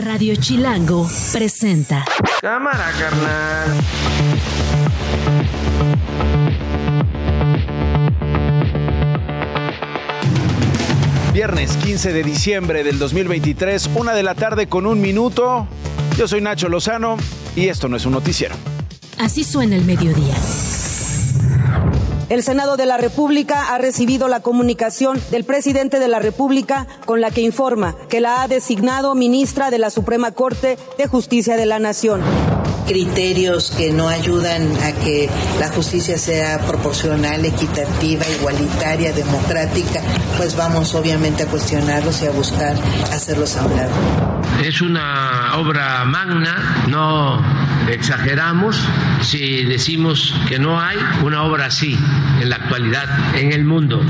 Radio Chilango presenta. Cámara, carnal. Viernes 15 de diciembre del 2023, una de la tarde con un minuto. Yo soy Nacho Lozano y esto no es un noticiero. Así suena el mediodía. El Senado de la República ha recibido la comunicación del presidente de la República con la que informa que la ha designado ministra de la Suprema Corte de Justicia de la Nación criterios que no ayudan a que la justicia sea proporcional, equitativa, igualitaria, democrática, pues vamos obviamente a cuestionarlos y a buscar hacerlos lado. Es una obra magna, no exageramos si decimos que no hay una obra así en la actualidad en el mundo.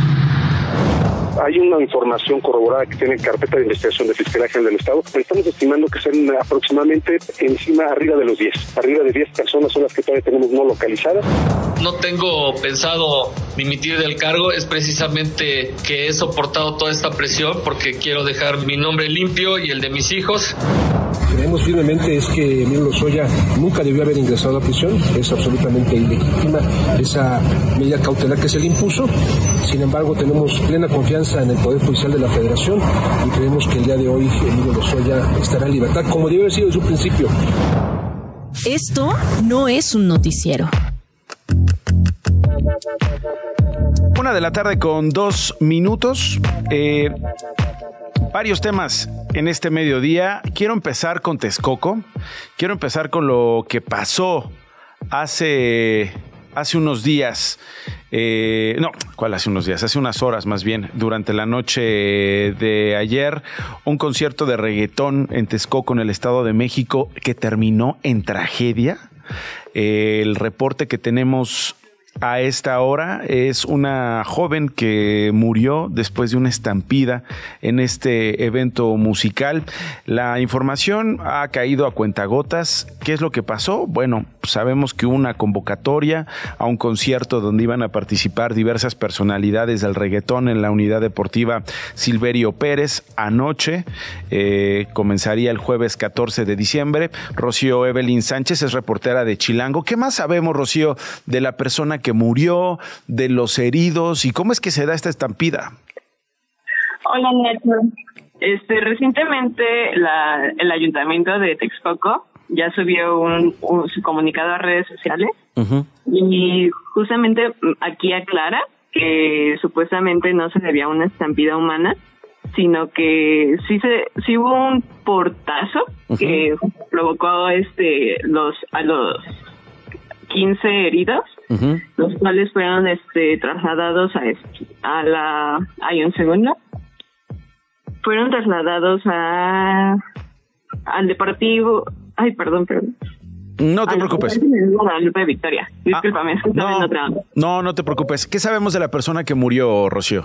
Hay una información corroborada que tiene carpeta de investigación de Fiscalía General del Estado. Estamos estimando que sean aproximadamente encima, arriba de los 10. Arriba de 10 personas son las que todavía tenemos no localizadas. No tengo pensado dimitir del cargo, es precisamente que he soportado toda esta presión porque quiero dejar mi nombre limpio y el de mis hijos. Creemos firmemente es que Emilio Lozoya nunca debió haber ingresado a prisión, es absolutamente ilegítima esa medida cautelar que se le impuso. Sin embargo, tenemos plena confianza en el Poder Judicial de la Federación y creemos que el día de hoy Emilio Lozoya estará en libertad, como debió haber sido desde su principio. Esto no es un noticiero. Una de la tarde con dos minutos. Eh, varios temas en este mediodía. Quiero empezar con Texcoco. Quiero empezar con lo que pasó hace, hace unos días. Eh, no, ¿cuál hace unos días? Hace unas horas más bien, durante la noche de ayer, un concierto de reggaetón en Texcoco, en el Estado de México, que terminó en tragedia. el reporte que tenemos a esta hora es una joven que murió después de una estampida en este evento musical. La información ha caído a cuentagotas. ¿Qué es lo que pasó? Bueno, sabemos que hubo una convocatoria a un concierto donde iban a participar diversas personalidades del reggaetón en la unidad deportiva Silverio Pérez. Anoche eh, comenzaría el jueves 14 de diciembre. Rocío Evelyn Sánchez es reportera de Chilango. ¿Qué más sabemos, Rocío, de la persona que murió, de los heridos y cómo es que se da esta estampida. Hola, Neto. Este, recientemente la, el ayuntamiento de Texcoco ya subió un, comunicado a redes sociales y justamente aquí aclara que supuestamente no se debía a una estampida humana, sino que sí se sí hubo un portazo que provocó este los a los 15 heridos, los cuales fueron este, trasladados a, a la... Hay un segundo. Fueron trasladados a al deportivo... Ay, perdón, perdón. No te preocupes. Guadalupe Victoria. Discúlpame, ah, no, no, no te preocupes. ¿Qué sabemos de la persona que murió, Rocío?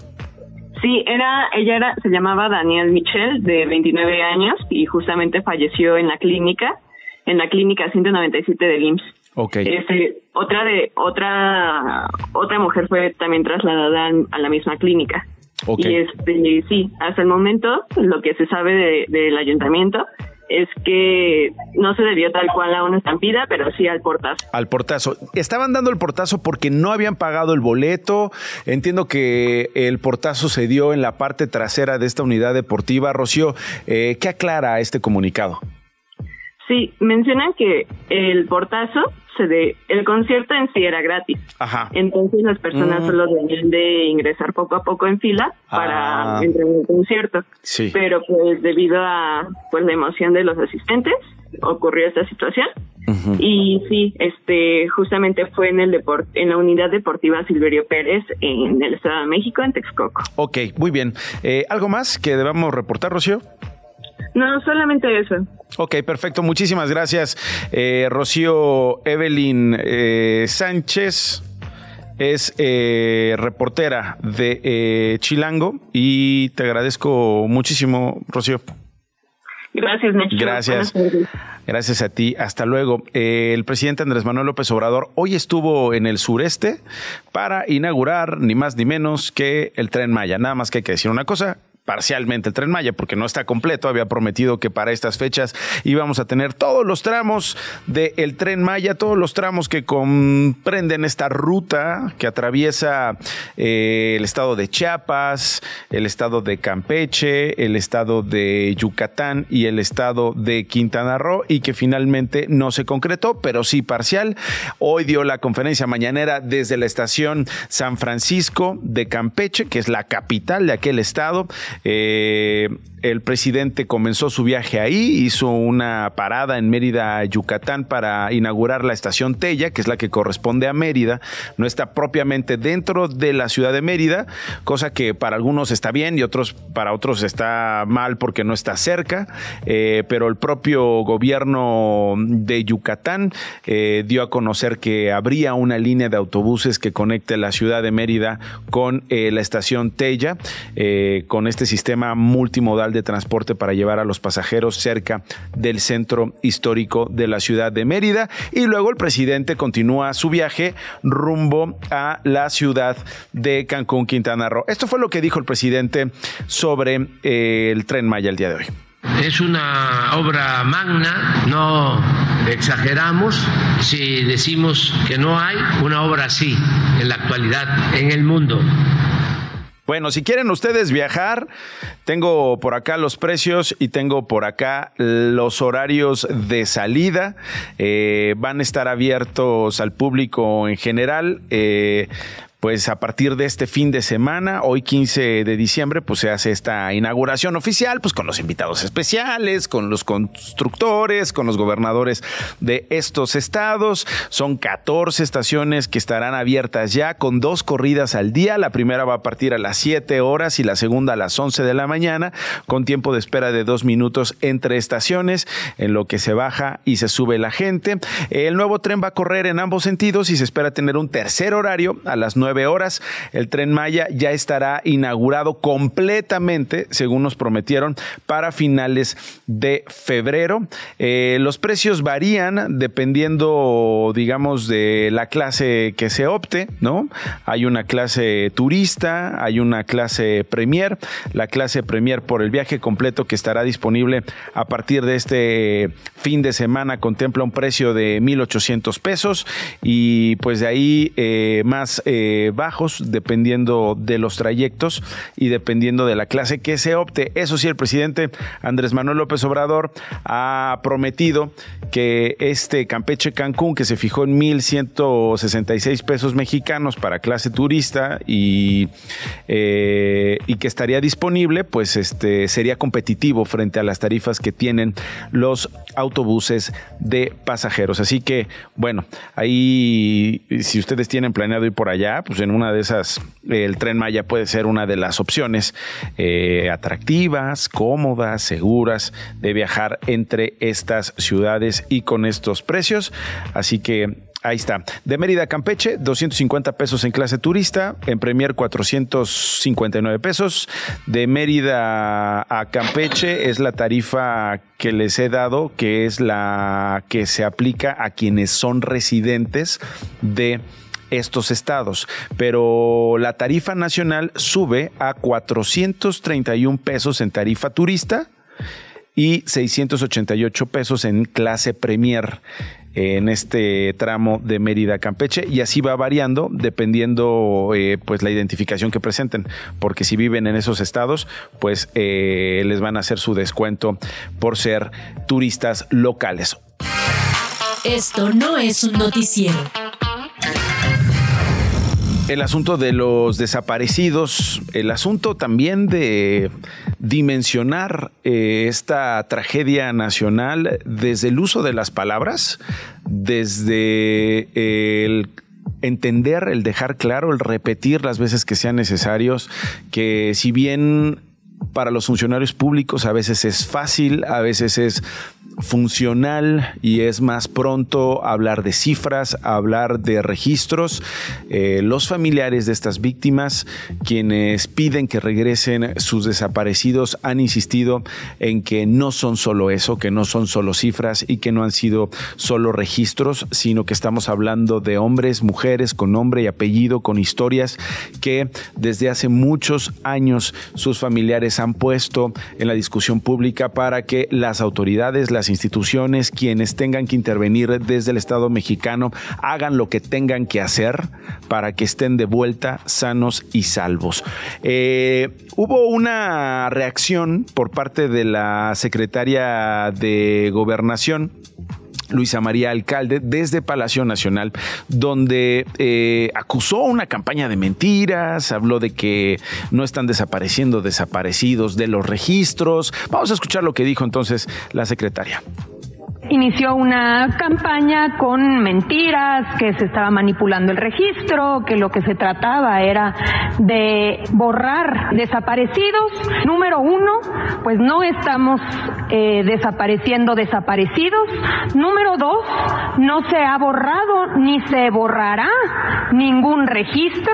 Sí, era, ella era, se llamaba Daniel Michel, de 29 años, y justamente falleció en la clínica, en la clínica 197 del IMSS. Okay. Este, otra de otra otra mujer fue también trasladada a la misma clínica. Okay. Y este sí, hasta el momento lo que se sabe del ayuntamiento es que no se debió tal cual a una estampida, pero sí al portazo. Al portazo. Estaban dando el portazo porque no habían pagado el boleto. Entiendo que el portazo se dio en la parte trasera de esta unidad deportiva. Rocío, eh, ¿qué aclara este comunicado? Sí, mencionan que el portazo se de, el concierto en sí era gratis. Ajá. Entonces las personas mm. solo debían de ingresar poco a poco en fila para ah. entrar en el concierto. Sí. Pero pues debido a pues la emoción de los asistentes ocurrió esta situación. Y sí, este justamente fue en el deport en la unidad deportiva Silverio Pérez en el Estado de México en Texcoco. Ok, muy bien. Eh, ¿Algo más que debamos reportar, Rocío? No, solamente eso. Ok, perfecto. Muchísimas gracias, eh, Rocío Evelyn eh, Sánchez. Es eh, reportera de Chilango y te agradezco muchísimo, Rocío. Gracias, Nacho. Gracias. Gracias a ti. Hasta luego. el presidente Andrés Manuel López Obrador hoy estuvo en el sureste para inaugurar ni más ni menos que el tren Maya. Nada más que hay que decir una cosa parcialmente el tren Maya porque no está completo. Había prometido que para estas fechas íbamos a tener todos los tramos del tren Maya, todos los tramos que comprenden esta ruta que atraviesa eh, el estado de Chiapas, el estado de Campeche, el estado de Yucatán y el estado de Quintana Roo y que finalmente no se concretó, pero sí parcial. Hoy dio la conferencia mañanera desde la estación San Francisco de Campeche, que es la capital de aquel estado. Eh, el presidente comenzó su viaje ahí, hizo una parada en Mérida, Yucatán, para inaugurar la estación Tella, que es la que corresponde a Mérida. No está propiamente dentro de la ciudad de Mérida, cosa que para algunos está bien y otros para otros está mal porque no está cerca. Eh, pero el propio gobierno de Yucatán eh, dio a conocer que habría una línea de autobuses que conecte la ciudad de Mérida con la estación Tella, con este sistema multimodal de transporte para llevar a los pasajeros cerca del centro histórico de la ciudad de Mérida. Y luego el presidente continúa su viaje rumbo a la ciudad de Cancún, Quintana Roo. Esto fue lo que dijo el presidente sobre eh, el tren Maya el día de hoy. Es una obra magna, no exageramos si decimos que no hay una obra así en la actualidad en el mundo. Bueno, si quieren ustedes viajar, tengo por acá los precios y tengo por acá los horarios de salida. Eh, van a estar abiertos al público en general. Eh, pues a partir de este fin de semana, hoy 15 de diciembre, pues se hace esta inauguración oficial, pues con los invitados especiales, con los constructores, con los gobernadores de estos estados. Son 14 estaciones que estarán abiertas ya con dos corridas al día. La primera va a partir a las 7 horas y la segunda a las 11 de la mañana, con tiempo de espera de dos minutos entre estaciones, en lo que se baja y se sube la gente. El nuevo tren va a correr en ambos sentidos y se espera tener un tercer horario a las 9 horas. El tren Maya ya estará inaugurado completamente, según nos prometieron, para finales de febrero. Eh, los precios varían dependiendo, digamos, de la clase que se opte, ¿no? Hay una clase turista, hay una clase premier. La clase premier por el viaje completo que estará disponible a partir de este fin de semana contempla un precio de 1.800 pesos y pues de ahí eh, más eh, bajos dependiendo de los trayectos y dependiendo de la clase que se opte. Eso sí, el presidente Andrés Manuel López Obrador ha prometido que este Campeche Cancún, que se fijó en 1.166 pesos mexicanos para clase turista y, eh, y que estaría disponible, pues este sería competitivo frente a las tarifas que tienen los autobuses de pasajeros. Así que, bueno, ahí si ustedes tienen planeado ir por allá, pues en una de esas el tren Maya puede ser una de las opciones eh, atractivas, cómodas, seguras de viajar entre estas ciudades y con estos precios. Así que Ahí está. De Mérida a Campeche, 250 pesos en clase turista. En Premier, 459 pesos. De Mérida a Campeche es la tarifa que les he dado, que es la que se aplica a quienes son residentes de estos estados, pero la tarifa nacional sube a 431 pesos en tarifa turista y 688 pesos en clase Premier en este tramo de Mérida Campeche. Y así va variando dependiendo eh, pues la identificación que presenten porque si viven en esos estados pues eh, les van a hacer su descuento por ser turistas locales. Esto no es un noticiero el asunto de los desaparecidos, el asunto también de dimensionar eh, esta tragedia nacional desde el uso de las palabras, desde el entender, el dejar claro, el repetir las veces que sean necesarios, que si bien para los funcionarios públicos a veces es fácil, a veces es funcional y es más pronto hablar de cifras, hablar de registros. Eh, los familiares de estas víctimas, quienes piden que regresen sus desaparecidos, han insistido en que no son solo eso, que no son solo cifras y que no han sido solo registros, sino que estamos hablando de hombres, mujeres con nombre y apellido, con historias que desde hace muchos años sus familiares han puesto en la discusión pública para que las autoridades, las instituciones, quienes tengan que intervenir desde el Estado mexicano, hagan lo que tengan que hacer para que estén de vuelta sanos y salvos. Eh, hubo una reacción por parte de la secretaria de Gobernación Luisa María Alcalde desde Palacio Nacional, donde eh, acusó una campaña de mentiras, habló de que no están desapareciendo desaparecidos de los registros. Vamos a escuchar lo que dijo entonces la secretaria inició una campaña con mentiras, que se estaba manipulando el registro, que lo que se trataba era de borrar desaparecidos. Número uno, pues no estamos eh, desapareciendo desaparecidos. Número dos, no se ha borrado ni se borrará ningún registro.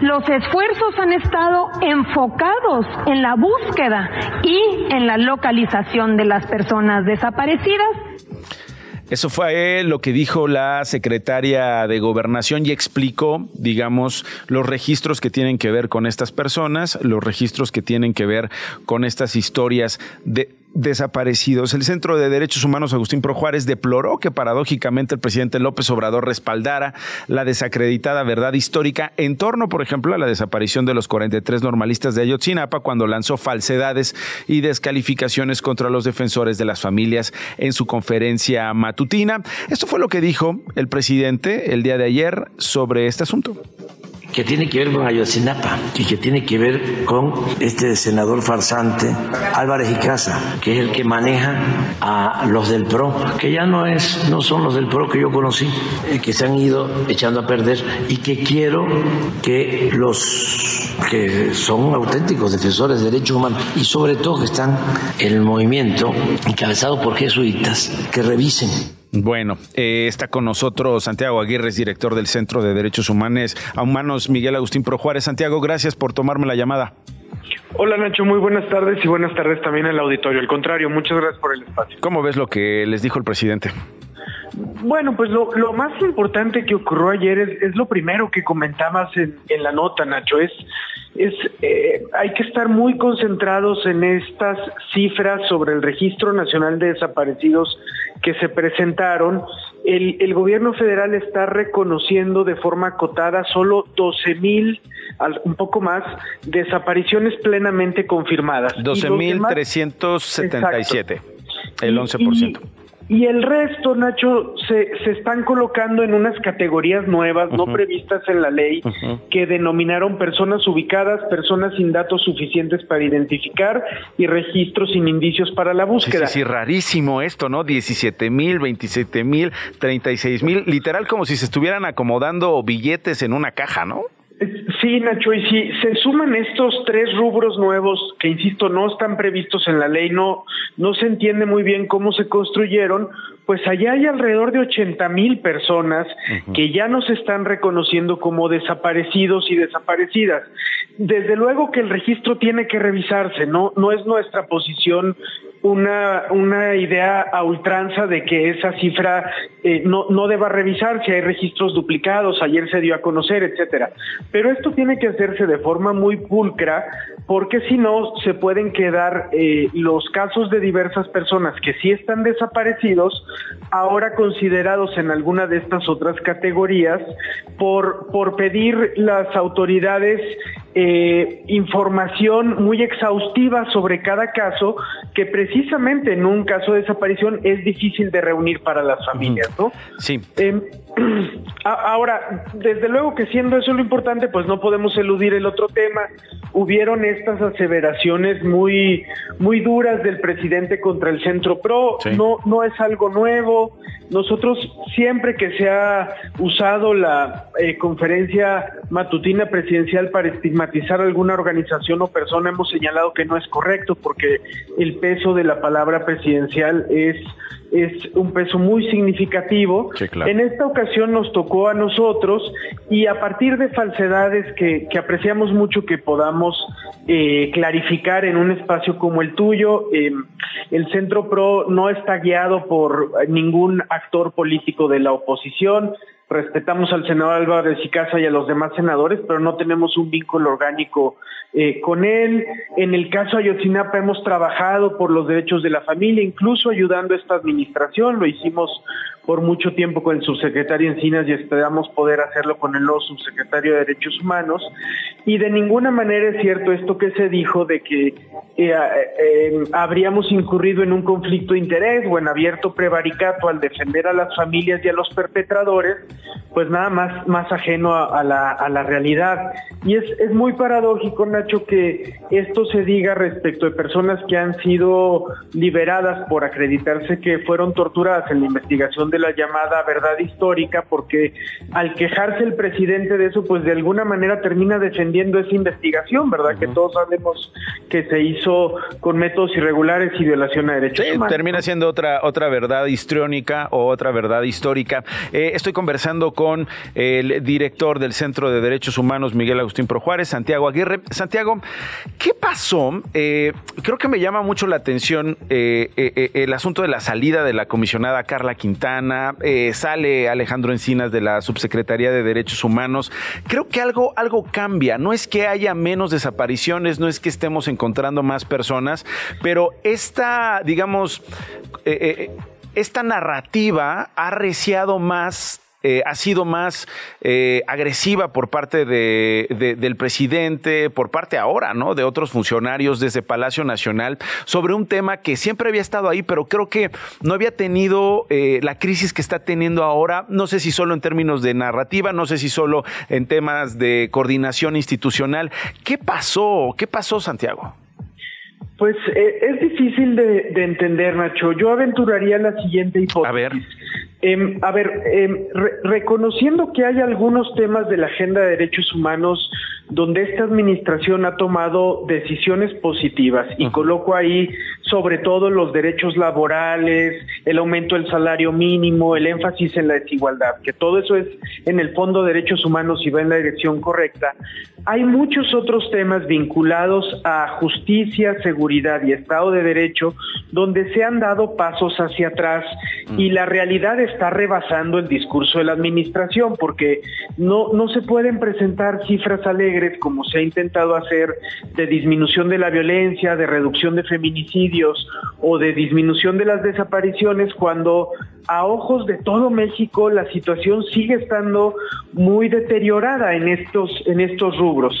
Los esfuerzos han estado enfocados en la búsqueda y en la localización de las personas desaparecidas. Eso fue lo que dijo la secretaria de Gobernación y explicó, digamos, los registros que tienen que ver con estas personas, los registros que tienen que ver con estas historias de desaparecidos. El Centro de Derechos Humanos Agustín Pro Juárez deploró que paradójicamente el presidente López Obrador respaldara la desacreditada verdad histórica en torno, por ejemplo, a la desaparición de los 43 normalistas de Ayotzinapa cuando lanzó falsedades y descalificaciones contra los defensores de las familias en su conferencia matutina. Esto fue lo que dijo el presidente el día de ayer sobre este asunto que tiene que ver con Ayotzinapa y que tiene que ver con este senador farsante Álvarez y Casa, que es el que maneja a los del PRO, que ya no es no son los del PRO que yo conocí, eh, que se han ido echando a perder y que quiero que los que son auténticos defensores de derechos humanos y sobre todo que están en el movimiento encabezado por jesuitas, que revisen bueno, eh, está con nosotros Santiago Aguirre, director del Centro de Derechos Humanos, a Humanos Miguel Agustín Pro Juárez. Santiago, gracias por tomarme la llamada. Hola Nacho, muy buenas tardes y buenas tardes también al auditorio. Al contrario, muchas gracias por el espacio. ¿Cómo ves lo que les dijo el presidente? Bueno, pues lo, más importante que ocurrió ayer es, lo primero que comentabas en, en la nota, Nacho. Es es eh, hay que estar muy concentrados en estas cifras sobre el Registro Nacional de Desaparecidos que se presentaron. El, el gobierno federal está reconociendo de forma acotada solo 12 mil, un poco más, desapariciones plenamente confirmadas. 12.377, el 11%. Y el resto, Nacho, se, se están colocando en unas categorías nuevas, no previstas en la ley, que denominaron personas ubicadas, personas sin datos suficientes para identificar y registros sin indicios para la búsqueda. Sí, sí, rarísimo esto, ¿no? 17 mil, 27 mil, 36 mil, literal como si se estuvieran acomodando billetes en una caja, ¿no? Sí, Nacho, y si se suman estos tres rubros nuevos que, insisto, no están previstos en la ley, no, no se entiende muy bien cómo se construyeron, pues allá hay alrededor de 80 mil personas que ya nos están reconociendo como desaparecidos y desaparecidas. Desde luego que el registro tiene que revisarse, no, no es nuestra posición una, una idea a ultranza de que esa cifra eh, no, no deba revisarse, hay registros duplicados, ayer se dio a conocer, etcétera. Pero esto tiene que hacerse de forma muy pulcra, porque si no se pueden quedar eh, los casos de diversas personas que sí están desaparecidos, ahora considerados en alguna de estas otras categorías, por, por pedir las autoridades eh, información muy exhaustiva sobre cada caso que precisamente en un caso de desaparición es difícil de reunir para las familias, ¿no? Sí. Em, ahora, desde luego que siendo eso lo importante, pues no podemos eludir el otro tema. Hubieron estas aseveraciones muy, muy duras del presidente contra el Centro Pro. No, no es algo nuevo. Nosotros siempre que se ha usado la eh, conferencia matutina presidencial para estigmatizar alguna organización o persona, hemos señalado que no es correcto porque el peso de la palabra presidencial es es un peso muy significativo. En esta ocasión nos tocó a nosotros y a partir de falsedades que, apreciamos mucho que podamos eh, clarificar en un espacio como el tuyo, eh, el Centro PRO no está guiado por ningún actor político de la oposición, respetamos al senador Álvarez y Casa y a los demás senadores, pero no tenemos un vínculo orgánico eh, con él. En el caso Ayotzinapa hemos trabajado por los derechos de la familia, incluso ayudando a esta administración. Lo hicimos por mucho tiempo con el subsecretario Encinas y esperamos poder hacerlo con el nuevo subsecretario de Derechos Humanos. Y de ninguna manera es cierto esto que se dijo de que eh, eh, habríamos incurrido en un conflicto de interés o en abierto prevaricato al defender a las familias y a los perpetradores, pues nada más, más ajeno a, la, a la realidad. Y es, es muy paradójico, Nacho, que esto se diga respecto de personas que han sido liberadas por acreditarse que fueron torturadas en la investigación de la llamada verdad histórica, porque al quejarse el presidente de eso, pues de alguna manera termina defendiendo esa investigación, ¿verdad? Que todos sabemos que se hizo con métodos irregulares y violación a derechos humanos. Termina siendo otra, otra verdad histriónica o otra verdad histórica. Eh, estoy conversando con el director del Centro de Derechos Humanos, Miguel Agustín Projuárez, Santiago Aguirre. Santiago, ¿qué pasó? Eh, creo que me llama mucho la atención eh, el asunto de la salida de la comisionada Carla Quintana, sale Alejandro Encinas de la Subsecretaría de Derechos Humanos. Creo que algo, algo cambia. No es que haya menos desapariciones, no es que estemos encontrando más personas, pero esta, digamos, esta narrativa ha reciado más eh, ha sido más eh, agresiva por parte de, del presidente, por parte ahora, ¿no? De otros funcionarios desde Palacio Nacional sobre un tema que siempre había estado ahí, pero creo que no había tenido eh, la crisis que está teniendo ahora. No sé si solo en términos de narrativa, no sé si solo en temas de coordinación institucional. ¿Qué pasó? ¿Qué pasó, Santiago? Pues es difícil de, entender, Nacho. Yo aventuraría la siguiente hipótesis. A ver. Em, a ver, em, reconociendo que hay algunos temas de la agenda de derechos humanos donde esta administración ha tomado decisiones positivas y coloco ahí sobre todo los derechos laborales, el aumento del salario mínimo, el énfasis en la desigualdad, que todo eso es en el fondo derechos humanos y va en la dirección correcta. Hay muchos otros temas vinculados a justicia, seguridad y Estado de Derecho donde se han dado pasos hacia atrás y la realidad está rebasando el discurso de la administración porque no, no se pueden presentar cifras alegres como se ha intentado hacer de disminución de la violencia, de reducción de feminicidios o de disminución de las desapariciones cuando a ojos de todo México la situación sigue estando muy deteriorada en estos, en estos rubros.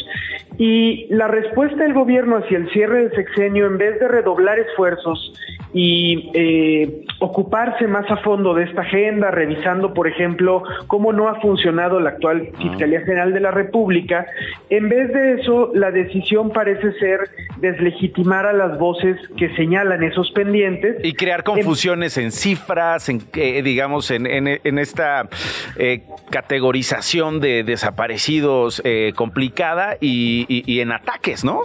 Y la respuesta del gobierno hacia el cierre del sexenio, en vez de redoblar esfuerzos y eh, ocuparse más a fondo de esta agenda, revisando, por ejemplo, cómo no ha funcionado la actual Fiscalía General de la República, en vez de eso, la decisión parece ser deslegitimar a las voces que señalan esos pendientes. Y crear confusiones en, cifras, en, eh, digamos, en, en, esta eh, categorización de desaparecidos complicada y, y, en ataques, ¿no?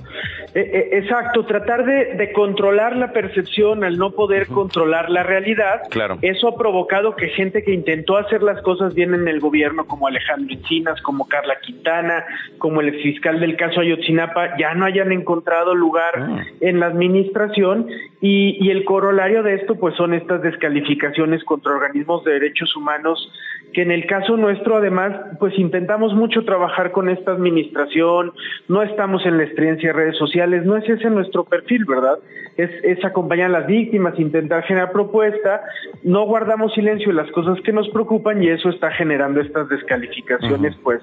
exacto, tratar de, de controlar la percepción al no poder controlar la realidad, claro. eso ha provocado que gente que intentó hacer las cosas bien en el gobierno, como Alejandro Encinas, como Carla Quintana, como el exfiscal del caso Ayotzinapa, ya no hayan encontrado lugar ah. en la administración y, y el corolario de esto pues son estas descalificaciones contra organismos de derechos humanos que en el caso nuestro además pues intentamos mucho trabajar con esta administración, no estamos en la experiencia de redes sociales, no es ese nuestro perfil, ¿verdad? Es, es acompañar a las víctimas, intentar generar propuesta, no guardamos silencio en las cosas que nos preocupan y eso está generando estas descalificaciones pues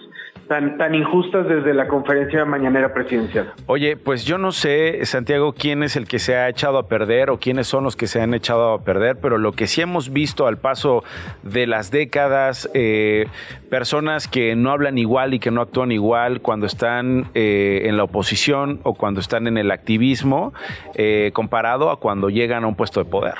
tan, tan injustas desde la conferencia mañanera presidencial. Oye, pues yo no sé, Santiago, quién es el que se ha echado a perder o quiénes son los que se han echado a perder, pero lo que sí hemos visto al paso de las décadas, eh, personas que no hablan igual y que no actúan igual cuando están eh, en la oposición o cuando están en el activismo, eh, comparado a cuando llegan a un puesto de poder.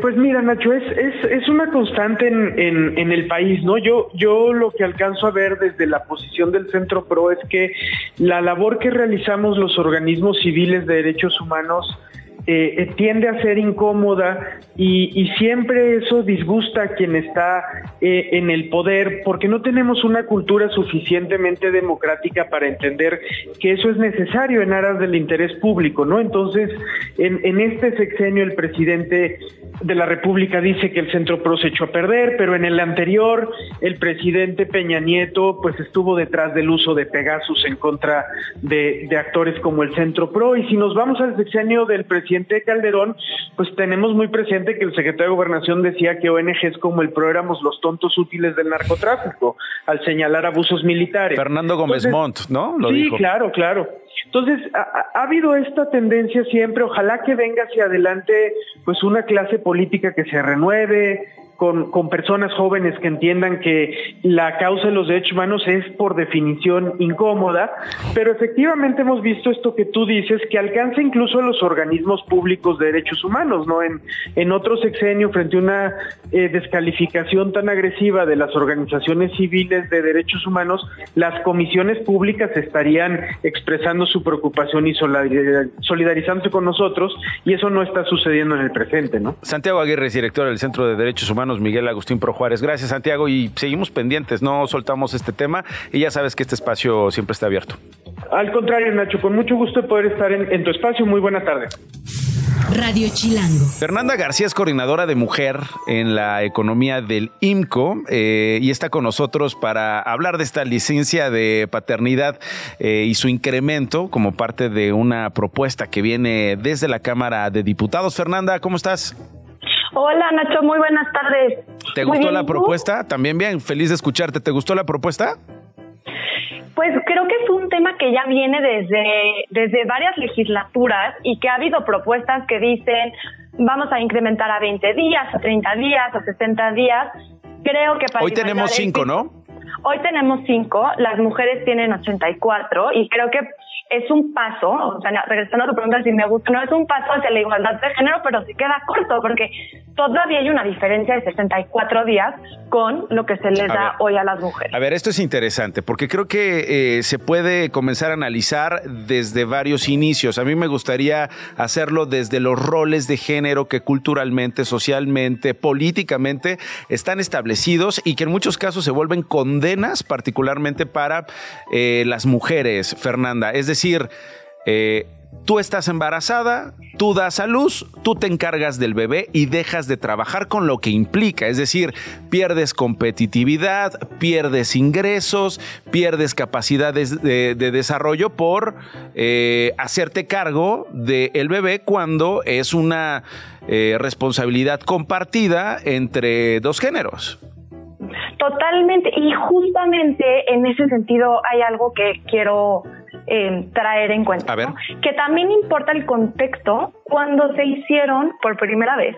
pues mira, Nacho, es, es, una constante en, en, el país, ¿no? Yo, yo lo que alcanzo a ver desde la posición del Centro PRO es que la labor que realizamos los organismos civiles de derechos humanos eh, eh, tiende a ser incómoda y, siempre eso disgusta a quien está eh, en el poder porque no tenemos una cultura suficientemente democrática para entender que eso es necesario en aras del interés público, ¿no? Entonces, en, en este sexenio el presidente de la República dice que el Centro Pro se echó a perder, pero en el anterior el presidente Peña Nieto pues estuvo detrás del uso de Pegasus en contra de, de actores como el Centro Pro y si nos vamos al sexenio del presidente Calderón, pues tenemos muy presente que el secretario de Gobernación decía que ONGs como el PRO éramos los tontos útiles del narcotráfico al señalar abusos militares. Fernando Gómez Montt, ¿no? sí, claro, claro. Entonces, ha, ha, habido esta tendencia siempre, ojalá que venga hacia adelante pues una clase política que se renueve, con, personas jóvenes que entiendan que la causa de los derechos humanos es por definición incómoda, pero efectivamente hemos visto esto que tú dices, que alcanza incluso a los organismos públicos de derechos humanos, ¿no? En, en otro sexenio, frente a una eh, descalificación tan agresiva de las organizaciones civiles de derechos humanos, las comisiones públicas estarían expresando su preocupación y solidarizándose con nosotros, y eso no está sucediendo en el presente, ¿no? Santiago Aguirre, director del Centro de Derechos Humanos Miguel Agustín Pro Juárez. Gracias, Santiago, y seguimos pendientes, no soltamos este tema y ya sabes que este espacio siempre está abierto. Al contrario, Nacho, con mucho gusto de poder estar en, tu espacio. Muy buena tarde. Radio Chilango. Fernanda García es coordinadora de mujer en la economía del IMCO eh, y está con nosotros para hablar de esta licencia de paternidad eh, y su incremento como parte de una propuesta que viene desde la Cámara de Diputados. Fernanda, ¿cómo estás? Hola Nacho, muy buenas tardes. ¿Te gustó la propuesta? También bien, feliz de escucharte. ¿Te gustó la propuesta? Pues creo que es un tema que ya viene desde, desde varias legislaturas y que ha habido propuestas que dicen vamos a incrementar a 20 días, a 30 días, a 60 días. Creo que para... Hoy tenemos cinco, ¿no? Hoy tenemos cinco, las mujeres tienen 84 y creo que es un paso, o sea, regresando a tu pregunta si me gusta, no es un paso hacia la igualdad de género, pero sí queda corto porque todavía hay una diferencia de 64 días con lo que se les da hoy a las mujeres. A ver, esto es interesante porque creo que eh, se puede comenzar a analizar desde varios inicios. A mí me gustaría hacerlo desde los roles de género que culturalmente, socialmente, políticamente están establecidos y que en muchos casos se vuelven condenas, particularmente para eh, las mujeres, Fernanda. Es decir, decir, eh, tú estás embarazada, tú das a luz, tú te encargas del bebé y dejas de trabajar con lo que implica. Es decir, pierdes competitividad, pierdes ingresos, pierdes capacidades de, desarrollo por eh, hacerte cargo del bebé cuando es una eh, responsabilidad compartida entre dos géneros. Totalmente, y justamente en ese sentido hay algo que quiero eh, traer en cuenta. Que también importa el contexto cuando se hicieron por primera vez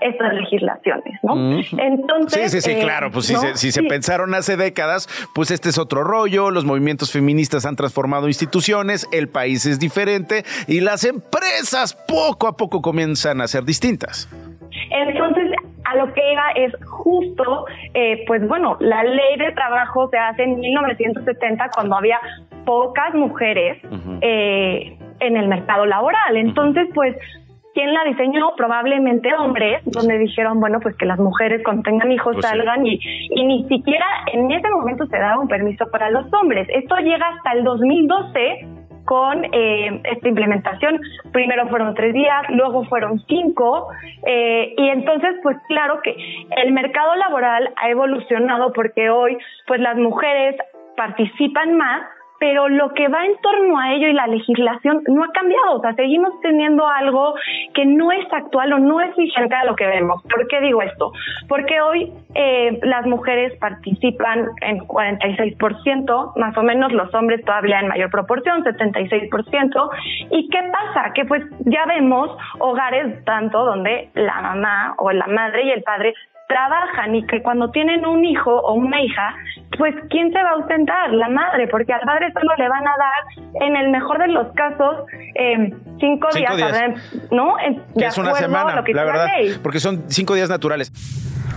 estas legislaciones, ¿no? Entonces, sí, sí, sí, eh, claro, pues si, se, si se pensaron hace décadas, pues este es otro rollo, los movimientos feministas han transformado instituciones, el país es diferente y las empresas poco a poco comienzan a ser distintas. Entonces, a lo que iba es justo, eh, pues bueno, la ley de trabajo se hace en 1970 cuando había pocas mujeres eh, en el mercado laboral. Entonces, pues ¿Quién la diseñó? Probablemente hombres, donde dijeron, bueno, pues que las mujeres cuando tengan hijos pues salgan y, y ni siquiera en ese momento se daba un permiso para los hombres. Esto llega hasta el 2012 con eh, esta implementación. Primero fueron tres días, luego fueron cinco, eh, y entonces, pues claro que el mercado laboral ha evolucionado porque hoy, pues las mujeres participan más pero lo que va en torno a ello y la legislación no ha cambiado. O sea, seguimos teniendo algo que no es actual o no es vigente a lo que vemos. ¿Por qué digo esto? Porque hoy eh, las mujeres participan en 46%, más o menos los hombres todavía en mayor proporción, 76%. ¿Y qué pasa? Que pues ya vemos hogares tanto donde la mamá o la madre y el padre trabajan y que cuando tienen un hijo o una hija, pues ¿quién se va a ausentar? La madre, porque al padre solo le van a dar, en el mejor de los casos, eh, cinco, días, ¿no? De es una semana, la verdad, porque son cinco días naturales.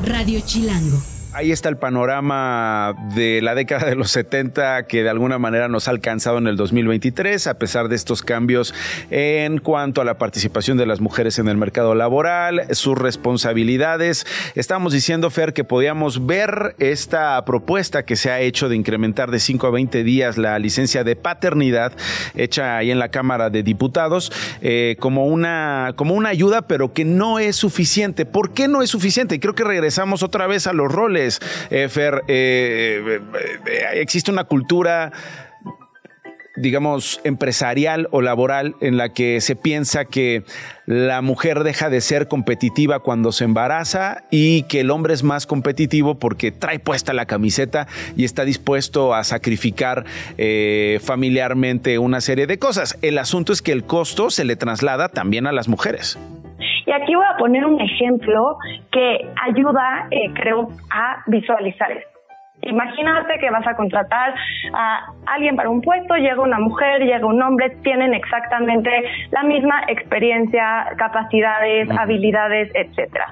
Radio Chilango Ahí está el panorama de la década de los 70 que de alguna manera nos ha alcanzado en el 2023, a pesar de estos cambios en cuanto a la participación de las mujeres en el mercado laboral, sus responsabilidades. Estamos diciendo, Fer, que podíamos ver esta propuesta que se ha hecho de incrementar de 5 a 20 días la licencia de paternidad hecha ahí en la Cámara de Diputados eh, como, una, como una ayuda, pero que no es suficiente. ¿Por qué no es suficiente? Creo que regresamos otra vez a los roles eh, Fer, eh, eh, existe una cultura digamos, empresarial o laboral en la que se piensa que la mujer deja de ser competitiva cuando se embaraza y que el hombre es más competitivo porque trae puesta la camiseta y está dispuesto a sacrificar familiarmente una serie de cosas. El asunto es que el costo se le traslada también a las mujeres. Y aquí voy a poner un ejemplo que ayuda, eh, creo, a visualizar esto. Imagínate que vas a contratar a alguien para un puesto, llega una mujer, llega un hombre, tienen exactamente la misma experiencia, capacidades, habilidades, etcétera.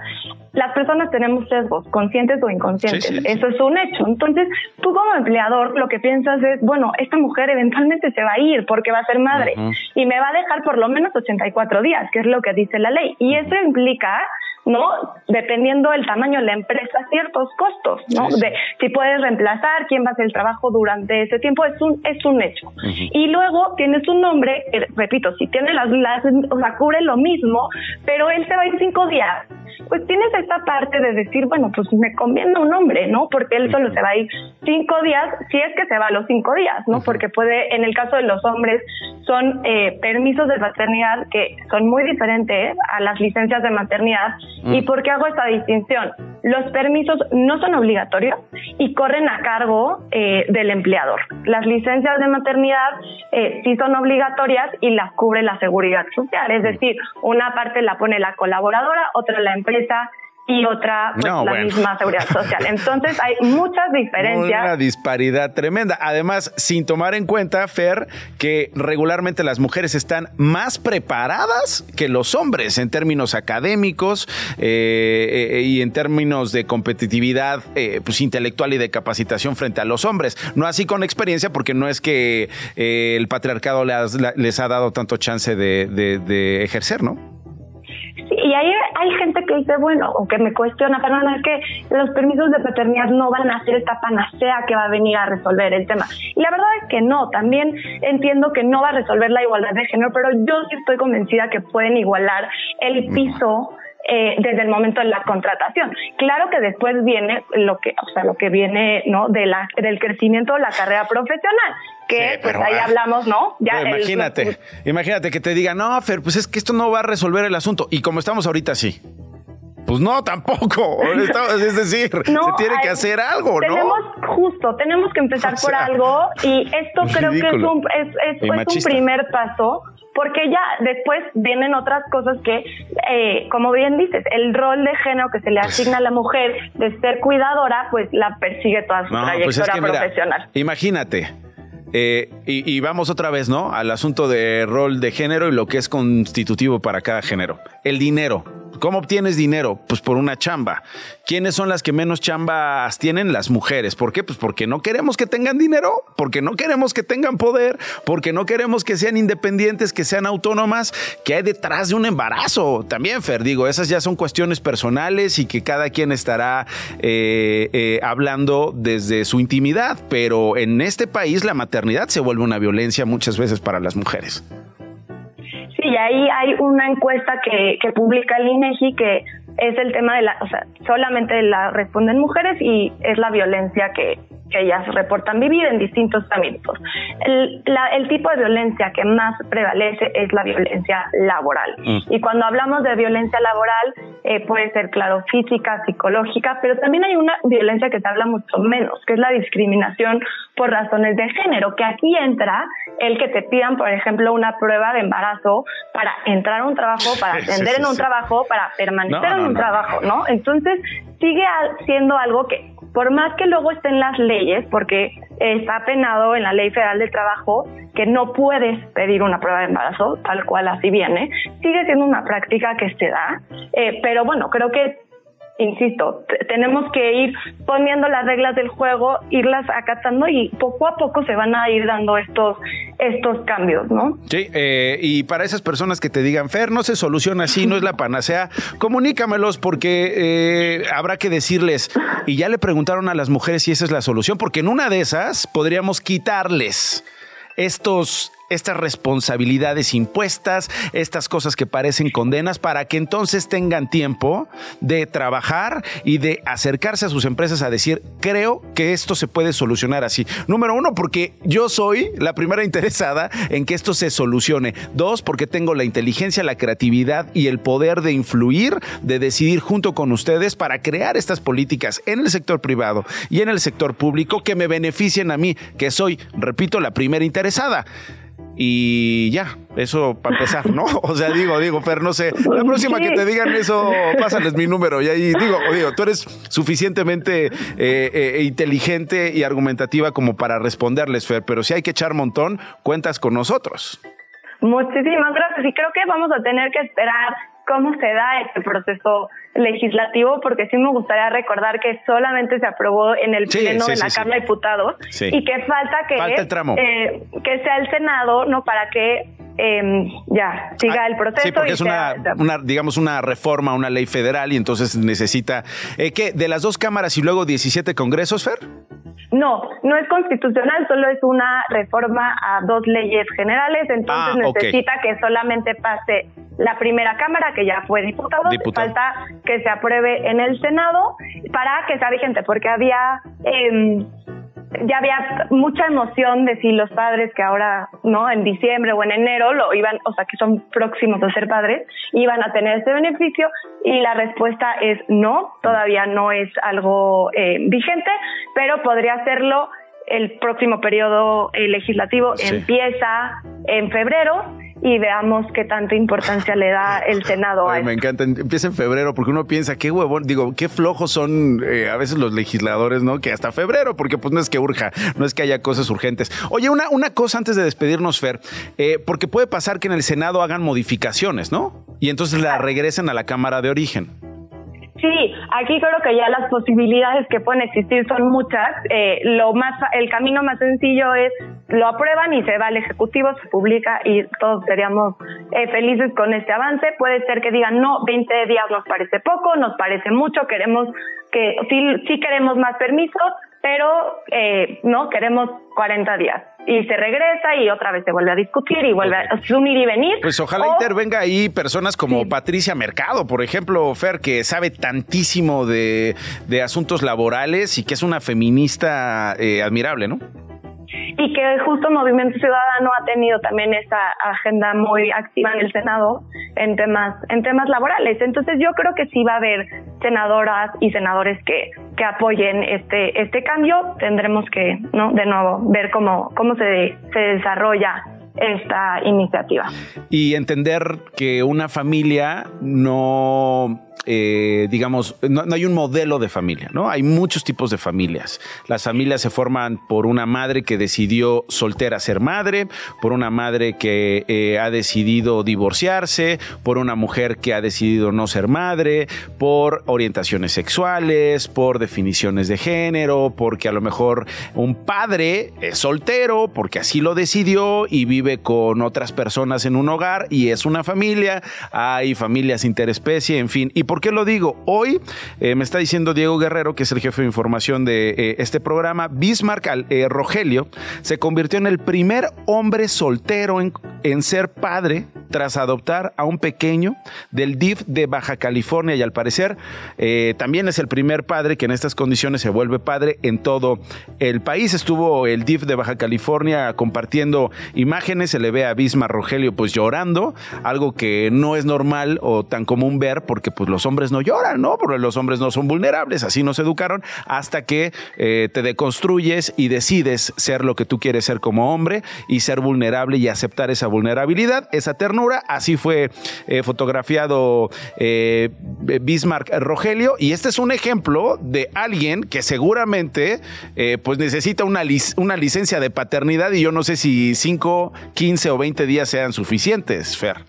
Las personas tenemos sesgos, conscientes o inconscientes. Eso es un hecho. Entonces, tú como empleador lo que piensas es, bueno, esta mujer eventualmente se va a ir porque va a ser madre y me va a dejar por lo menos 84 días, que es lo que dice la ley. Y eso implica ¿no? Dependiendo del tamaño de la empresa, ciertos costos, ¿no? De si puedes reemplazar, quién va a hacer el trabajo durante ese tiempo, es un, es un hecho. Y luego tienes un nombre, repito, si tiene las, las, o sea, cubre lo mismo, pero él se va a ir cinco días, pues tienes esta parte de decir, bueno, pues me conviene un hombre, ¿no? Porque él solo se va a ir cinco días, si es que se va a los cinco días, ¿no? Porque puede, en el caso de los hombres, son eh, permisos de paternidad que son muy diferentes a las licencias de maternidad ¿Y mm. por qué hago esta distinción? Los permisos no son obligatorios y corren a cargo eh, del empleador. Las licencias de maternidad eh, sí son obligatorias y las cubre la seguridad social, es mm. decir, una parte la pone la colaboradora, otra la empresa y otra pues, la misma seguridad social. Entonces hay muchas diferencias. Una disparidad tremenda. Además, sin tomar en cuenta, Fer, que regularmente las mujeres están más preparadas que los hombres en términos académicos eh, eh, y en términos de competitividad eh, pues, intelectual y de capacitación frente a los hombres. No así con experiencia, porque no es que el patriarcado les, ha dado tanto chance de ejercer, ¿no? Y ahí hay gente que dice, bueno, o que me cuestiona, pero no es que los permisos de paternidad no van a ser esta panacea que va a venir a resolver el tema. Y la verdad es que no, también entiendo que no va a resolver la igualdad de género, pero yo sí estoy convencida que pueden igualar el piso eh, desde el momento de la contratación. Claro que después viene lo que, o sea, lo que viene, ¿no? De la, del crecimiento de la carrera profesional, que pues ahí ah, hablamos, ¿no? Ya imagínate, imagínate que te diga, no, Fer, pues es que esto no va a resolver el asunto. Y como estamos ahorita, sí. Pues no, tampoco. Es decir, se tiene que hacer algo, ¿no? Tenemos, justo, tenemos que empezar por algo y esto creo que es un, es, es, es un primer paso porque ya después vienen otras cosas que, eh, como bien dices, el rol de género que se le pues asigna a la mujer de ser cuidadora, pues la persigue toda su pues trayectoria profesional. imagínate. Eh, y, y, vamos otra vez, ¿no? Al asunto de rol de género y lo que es constitutivo para cada género. El dinero. ¿Cómo obtienes dinero? Pues por una chamba. ¿Quiénes son las que menos chambas tienen? Las mujeres. ¿Por qué? Pues porque no queremos que tengan dinero, porque no queremos que tengan poder, porque no queremos que sean independientes, que sean autónomas, que hay detrás de un embarazo. También, Fer, digo, esas ya son cuestiones personales y que cada quien estará eh, eh, hablando desde su intimidad. Pero en este país la maternidad se vuelve una violencia muchas veces para las mujeres. Sí, ahí hay una encuesta que, que publica el INEGI que es el tema de la, o sea, solamente la responden mujeres y es la violencia que, que ellas reportan vivir en distintos ámbitos. El, el, tipo de violencia que más prevalece es la violencia laboral. Mm. Y cuando hablamos de violencia laboral, eh, puede ser, claro, física, psicológica, pero también hay una violencia que se habla mucho menos, que es la discriminación por razones de género, que aquí entra el que te pidan, por ejemplo, una prueba de embarazo para entrar a un trabajo, para ascender en un trabajo, para permanecer en un trabajo, ¿no? Entonces, sigue siendo algo que por más que luego esté en las leyes, porque está penado en la Ley Federal del Trabajo que no puedes pedir una prueba de embarazo, tal cual así viene, sigue siendo una práctica que se da, eh, pero bueno, creo que insisto, tenemos que ir poniendo las reglas del juego, irlas acatando y poco a poco se van a ir dando estos, estos cambios, ¿no? Sí, eh, y para esas personas que te digan, Fer, no se soluciona así, no es la panacea, comunícamelos porque eh, habrá que decirles, y ya le preguntaron a las mujeres si esa es la solución, porque en una de esas podríamos quitarles estos estas responsabilidades impuestas, estas cosas que parecen condenas, para que entonces tengan tiempo de trabajar y de acercarse a sus empresas a decir, creo que esto se puede solucionar así. Número uno, porque yo soy la primera interesada en que esto se solucione. Dos, porque tengo la inteligencia, la creatividad y el poder de influir, de decidir junto con ustedes para crear estas políticas en el sector privado y en el sector público que me beneficien a mí, que soy, repito, la primera interesada y ya, eso para empezar, ¿no? O sea, digo, digo, pero no sé, la próxima que te digan eso, pásales mi número y ahí digo, digo, tú eres suficientemente eh, eh, inteligente y argumentativa como para responderles, Fer, pero si hay que echar montón, cuentas con nosotros. Muchísimas gracias y creo que vamos a tener que esperar cómo se da este proceso legislativo, porque sí me gustaría recordar que solamente se aprobó en el pleno de la Cámara de Diputados y que falta que eh, que sea el Senado, no para que eh, ya siga ah, el proceso. Sí, porque es una, una, digamos, una reforma, una ley federal y entonces necesita eh, que de las dos cámaras y luego 17 congresos, Fer. No, no es constitucional, solo es una reforma a dos leyes generales, entonces ah, necesita que solamente pase la primera cámara, que ya fue diputado, falta que se apruebe en el Senado para que sea vigente, porque había eh, ya había mucha emoción de si los padres que ahora, ¿no? En diciembre o en enero lo iban, o sea, que son próximos a ser padres, iban a tener ese beneficio y la respuesta es no, todavía no es algo eh, vigente, pero podría hacerlo el próximo periodo eh, legislativo empieza en febrero y veamos qué tanta importancia le da el Senado a Me encanta, empieza en febrero porque uno piensa, qué huevón, digo, qué flojos son eh, a veces los legisladores, ¿no? Que hasta febrero, porque pues no es que urja, no es que haya cosas urgentes. Oye, una, una cosa antes de despedirnos, Fer, eh, porque puede pasar que en el Senado hagan modificaciones, ¿no? Y entonces la regresen a la Cámara de origen. Sí, aquí creo que ya las posibilidades que pueden existir son muchas. Eh, lo más, el camino más sencillo es lo aprueban y se va al ejecutivo, se publica y todos seríamos eh, felices con este avance. Puede ser que digan no, 20 días nos parece poco, nos parece mucho, queremos que sí, sí queremos más permisos, pero eh, no queremos 40 días y se regresa y otra vez se vuelve a discutir y vuelve a unir y venir. Pues ojalá intervenga ahí personas como Patricia Mercado, por ejemplo, Fer, que sabe tantísimo de, de asuntos laborales y que es una feminista eh, admirable, ¿no? Y que justo Movimiento Ciudadano ha tenido también esa agenda muy activa en el Senado en temas en temas laborales. Entonces yo creo que sí va a haber senadoras y senadores que, que apoyen este este cambio. Tendremos que, ¿no? De nuevo ver cómo cómo se se desarrolla esta iniciativa. Y entender que una familia no eh, digamos, no, hay un modelo de familia, ¿no? Hay muchos tipos de familias. Las familias se forman por una madre que decidió soltera ser madre, por una madre que eh, ha decidido divorciarse, por una mujer que ha decidido no ser madre, por orientaciones sexuales, por definiciones de género, porque a lo mejor un padre es soltero, porque así lo decidió y vive con otras personas en un hogar y es una familia. Hay familias interespecie, en fin. ¿Por qué lo digo? Hoy eh, me está diciendo Diego Guerrero, que es el jefe de información de eh, este programa, Bismarck eh, Rogelio se convirtió en el primer hombre soltero en, ser padre tras adoptar a un pequeño del DIF de Baja California y al parecer también es el primer padre que en estas condiciones se vuelve padre en todo el país. Estuvo el DIF de Baja California compartiendo imágenes, se le ve a Bismarck Rogelio pues llorando, algo que no es normal o tan común ver porque pues los hombres no lloran, ¿no? Porque los hombres no son vulnerables, así nos educaron, hasta que eh, te deconstruyes y decides ser lo que tú quieres ser como hombre y ser vulnerable y aceptar esa vulnerabilidad, esa ternura. Así fue eh, fotografiado eh, Bismarck Rogelio y este es un ejemplo de alguien que seguramente pues necesita una, licencia de paternidad y yo no sé si 5, 15 o 20 días sean suficientes, Fer.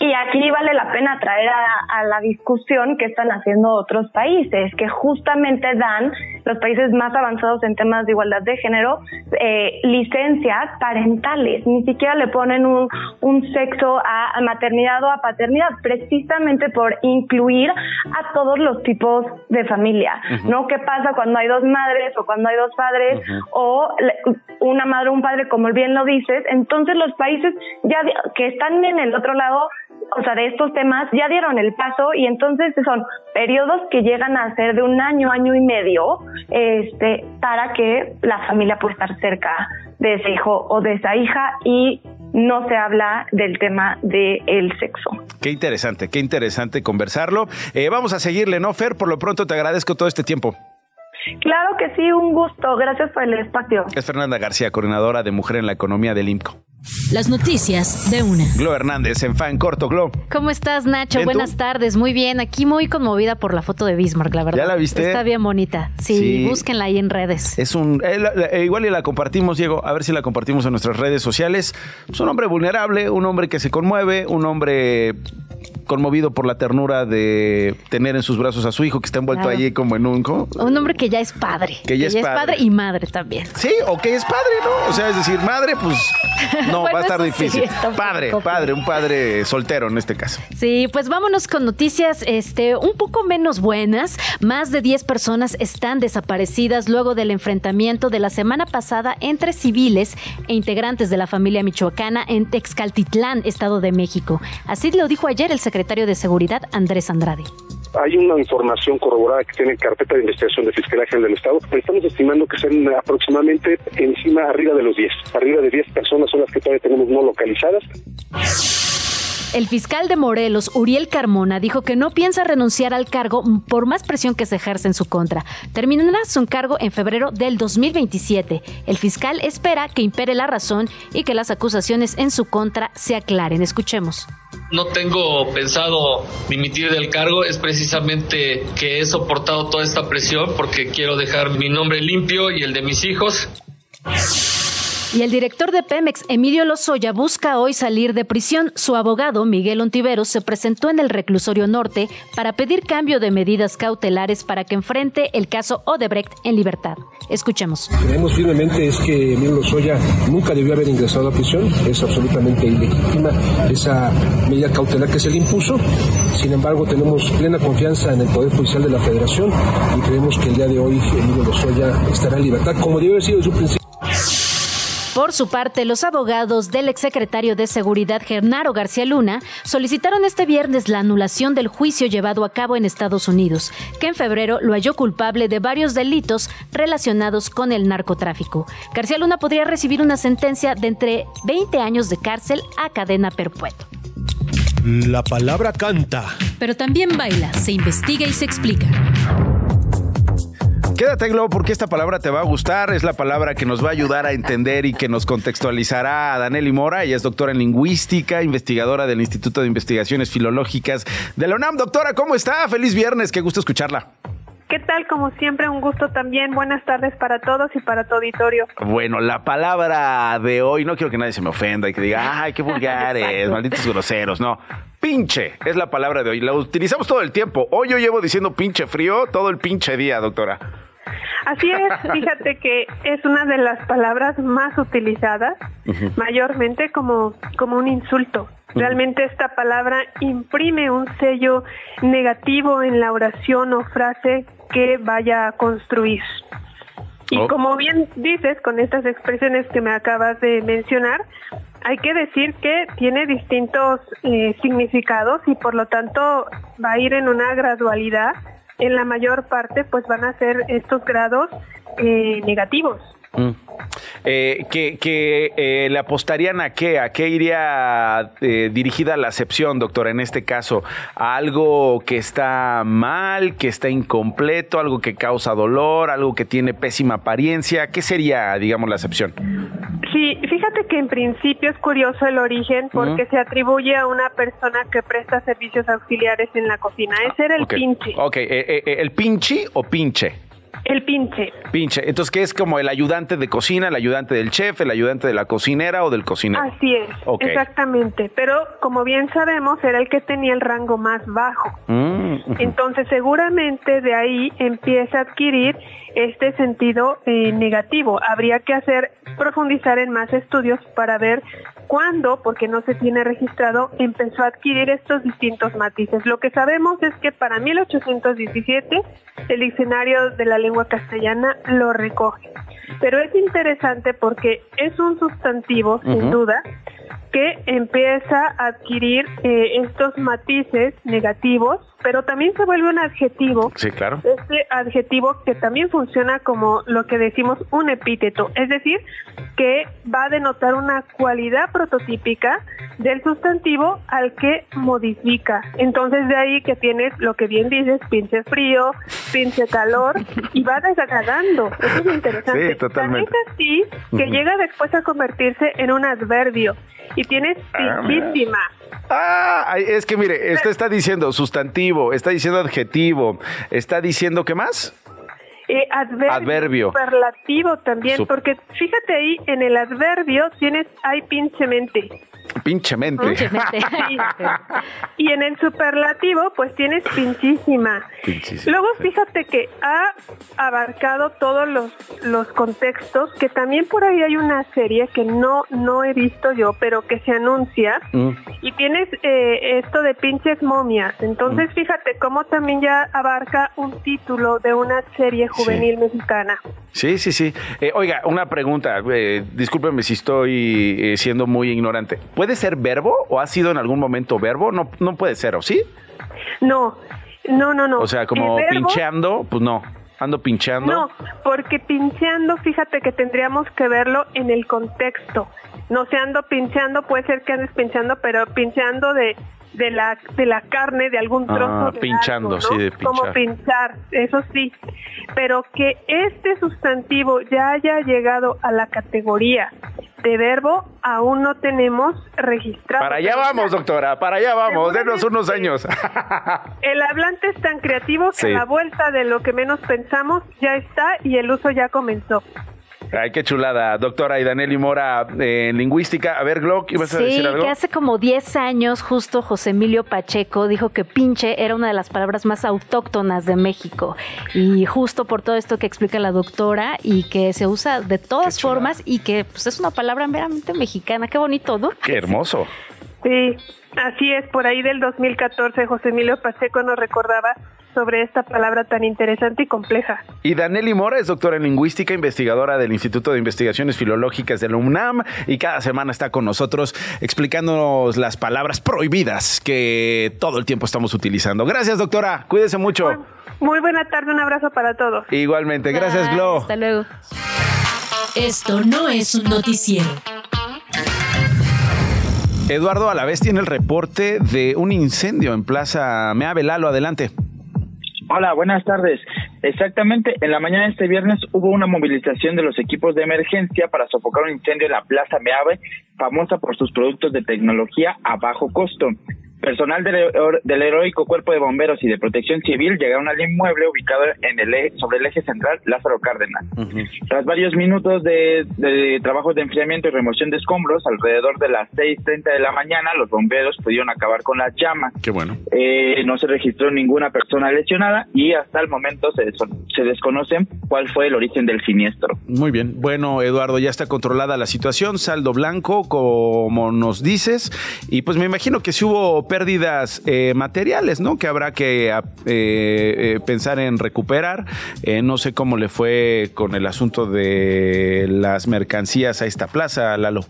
Y aquí vale la pena traer a, la discusión que están haciendo otros países, que justamente dan, los países más avanzados en temas de igualdad de género, eh, licencias parentales. Ni siquiera le ponen un, sexo a, maternidad o a paternidad, precisamente por incluir a todos los tipos de familia. ¿No? ¿Qué pasa cuando hay dos madres o cuando hay dos padres o una madre o un padre, como bien lo dices? Entonces los países ya que están en el otro lado o sea, de estos temas ya dieron el paso y entonces son periodos que llegan a ser de un año, año y medio, este, para que la familia pueda estar cerca de ese hijo o de esa hija y no se habla del tema del el sexo. Qué interesante, qué interesante conversarlo. Eh, vamos a seguirle, ¿no, Fer? Por lo pronto te agradezco todo este tiempo. Claro que sí, un gusto. Gracias por el espacio. Es Fernanda García, coordinadora de Mujer en la Economía del IMCO. Las noticias de una. Glo Hernández en Fan Corto, Glo. ¿Cómo estás, Nacho? Buenas tardes, muy bien. Aquí muy conmovida por la foto de Bismarck, la verdad. ¿Ya la viste? Está bien bonita. Sí, búsquenla ahí en redes. Es un. Eh, eh, igual y la compartimos, Diego, a ver si la compartimos en nuestras redes sociales. Es un hombre vulnerable, un hombre que se conmueve, un hombre conmovido por la ternura de tener en sus brazos a su hijo que está envuelto allí como en un... Un hombre que ya es padre. Que ya, es, padre. y madre también. Sí, o que es padre, ¿no? O sea, es decir, madre, pues no, va a estar difícil. padre, padre, un padre soltero en este caso. Sí, pues vámonos con noticias este, un poco menos buenas. Más de 10 personas están desaparecidas luego del enfrentamiento de la semana pasada entre civiles e integrantes de la familia michoacana en Texcaltitlán, Estado de México. Así lo dijo ayer el secretario secretario de Seguridad, Andrés Andrade. Hay una información corroborada que tiene carpeta de investigación de Fiscalía General del Estado. Estamos estimando que sean aproximadamente encima, arriba de los 10. Arriba de 10 personas son las que todavía tenemos no localizadas. El fiscal de Morelos, Uriel Carmona, dijo que no piensa renunciar al cargo por más presión que se ejerce en su contra. Terminará su cargo en febrero del 2027. El fiscal espera que impere la razón y que las acusaciones en su contra se aclaren. Escuchemos. No tengo pensado dimitir del cargo, es precisamente que he soportado toda esta presión porque quiero dejar mi nombre limpio y el de mis hijos. Y el director de Pemex, Emilio Lozoya, busca hoy salir de prisión. Su abogado, Miguel Ontiveros, se presentó en el reclusorio norte para pedir cambio de medidas cautelares para que enfrente el caso Odebrecht en libertad. Escuchemos. Creemos firmemente es que Emilio Lozoya nunca debió haber ingresado a prisión. Es absolutamente ilegítima esa medida cautelar que se le impuso. Sin embargo, tenemos plena confianza en el Poder Judicial de la Federación y creemos que el día de hoy Emilio Lozoya estará en libertad, como debió haber sido desde su principio. Por su parte, los abogados del exsecretario de Seguridad Gernaro García Luna solicitaron este viernes la anulación del juicio llevado a cabo en Estados Unidos, que en febrero lo halló culpable de varios delitos relacionados con el narcotráfico. García Luna podría recibir una sentencia de entre 20 años de cárcel a cadena perpetua. La palabra canta. Pero también baila, se investiga y se explica. Quédate, Globo, porque esta palabra te va a gustar. Es la palabra que nos va a ayudar a entender y que nos contextualizará a Daneli Mora. Ella es doctora en lingüística, investigadora del Instituto de Investigaciones Filológicas de la UNAM. Doctora, ¿cómo está? Feliz viernes, qué gusto escucharla. ¿Qué tal? Como siempre, un gusto también. Buenas tardes para todos y para tu auditorio. Bueno, la palabra de hoy, no quiero que nadie se me ofenda y que diga, ay, qué vulgares, malditos groseros. No, pinche es la palabra de hoy. La utilizamos todo el tiempo. Hoy yo llevo diciendo pinche frío todo el pinche día, doctora. Así es, fíjate que es una de las palabras más utilizadas, mayormente como, como un insulto. Realmente esta palabra imprime un sello negativo en la oración o frase que vaya a construir. Y oh. como bien dices, con estas expresiones que me acabas de mencionar, hay que decir que tiene distintos eh, significados y por lo tanto va a ir en una gradualidad en la mayor parte pues van a ser estos grados eh, negativos. Mm. Eh, que, que eh, le apostarían a qué, a qué iría eh, dirigida la acepción, doctora, en este caso, a algo que está mal, que está incompleto, algo que causa dolor, algo que tiene pésima apariencia, ¿qué sería, digamos, la acepción? Sí, fíjate que en principio es curioso el origen porque se atribuye a una persona que presta servicios auxiliares en la cocina. Ese era el pinche. Ok, ¿el pinche o pinche? El pinche. Pinche. Entonces, ¿qué es como el ayudante de cocina, el ayudante del chef, el ayudante de la cocinera o del cocinero? Así es, Ok. exactamente. Pero como bien sabemos, era el que tenía el rango más bajo. Mm. Entonces, seguramente de ahí empieza a adquirir este sentido eh, negativo. Habría que hacer, profundizar en más estudios para ver cuándo, porque no se tiene registrado, empezó a adquirir estos distintos matices. Lo que sabemos es que para 1817 el diccionario de la lengua castellana lo recoge. Pero es interesante porque es un sustantivo, sin duda, que empieza a adquirir eh, estos matices negativos, pero también se vuelve un adjetivo Sí, claro. este adjetivo que también funciona como lo que decimos un epíteto, es decir, que va a denotar una cualidad prototípica del sustantivo al que modifica. Entonces de ahí que tienes lo que bien dices, pinche frío, pinche calor, y va desagradando. Eso es interesante. Sí, totalmente. Tan es así que llega después a convertirse en un adverbio y tienes Ah, pinchísima. Ah, ay, es que mire, esto está diciendo sustantivo, está diciendo adjetivo, está diciendo ¿qué más? Eh, adverbio, Adverbio. superlativo también, Sup- porque fíjate ahí, en el adverbio tienes hay pinchemente. Pinchemente. Sí. y en el superlativo, pues tienes pinchísima. Pinchísima, Luego fíjate que ha abarcado todos los, los contextos, que también por ahí hay una serie que no, no he visto yo, pero que se anuncia, Mm. y tienes eh, esto de pinches momias. Entonces fíjate cómo también ya abarca un título de una serie juvenil mexicana. Sí, sí, sí. Eh, oiga, una pregunta, eh, discúlpeme si estoy eh, siendo muy ignorante. ¿Puede ser verbo o ha sido en algún momento verbo? No, no puede ser, ¿o sí? No, no, no, no. O sea, como pincheando, pues no. Ando pincheando. No, porque pincheando, fíjate que tendríamos que verlo en el contexto. No sé, ando pincheando, puede ser que andes pincheando, pero pincheando de, de la de la carne, de algún trozo Ah, de pinchando, algo, ¿no? sí, de Como pinchar. pinchar, eso sí. Pero que este sustantivo ya haya llegado a la categoría de verbo, aún no tenemos registrado. Para allá vamos, doctora, para allá vamos, denos unos años. El hablante es tan creativo que Sí. a la vuelta de lo que menos pensamos ya está y el uso ya comenzó. Ay, qué chulada. Doctora Idaneli Mora, eh, en lingüística. A ver, Glock, ¿ibas a Sí, decir algo? que hace como 10 años justo José Emilio Pacheco dijo que pinche era una de las palabras más autóctonas de México. Y justo por todo esto que explica la doctora y que se usa de todas formas y que pues, es una palabra meramente mexicana. Qué bonito, ¿no? Qué hermoso. Sí, así es. Por ahí del 2014, José Emilio Pacheco nos recordaba sobre esta palabra tan interesante y compleja. Y Daneli Mora es doctora en lingüística, investigadora del Instituto de Investigaciones Filológicas de la UNAM y cada semana está con nosotros explicándonos las palabras prohibidas que todo el tiempo estamos utilizando. Gracias, doctora. Cuídese mucho. Muy buena tarde, un abrazo para todos. Igualmente. Gracias, Glo. Hasta luego. Esto no es un noticiero. Eduardo Alavés tiene el reporte de un incendio en Plaza Meave Lalo. Adelante. Hola, buenas tardes. Exactamente, en la mañana de este viernes hubo una movilización de los equipos de emergencia para sofocar un incendio en la Plaza Meave, famosa por sus productos de tecnología a bajo costo. Personal del, del heroico Cuerpo de Bomberos y de Protección Civil llegaron al inmueble ubicado en el e- sobre el eje central Lázaro Cárdenas. Tras varios minutos de, de trabajos de enfriamiento y remoción de escombros, alrededor de las 6.30 de la mañana, los bomberos pudieron acabar con las llamas. Qué bueno. Eh, no se registró ninguna persona lesionada y hasta el momento se, se desconoce cuál fue el origen del siniestro. Muy bien. Bueno, Eduardo, ya está controlada la situación, saldo blanco, como nos dices, y pues me imagino que si hubo pérdidas eh, materiales, ¿no? Que habrá que eh, eh, pensar en recuperar. Eh, no sé cómo le fue con el asunto de las mercancías a esta plaza, Lalo.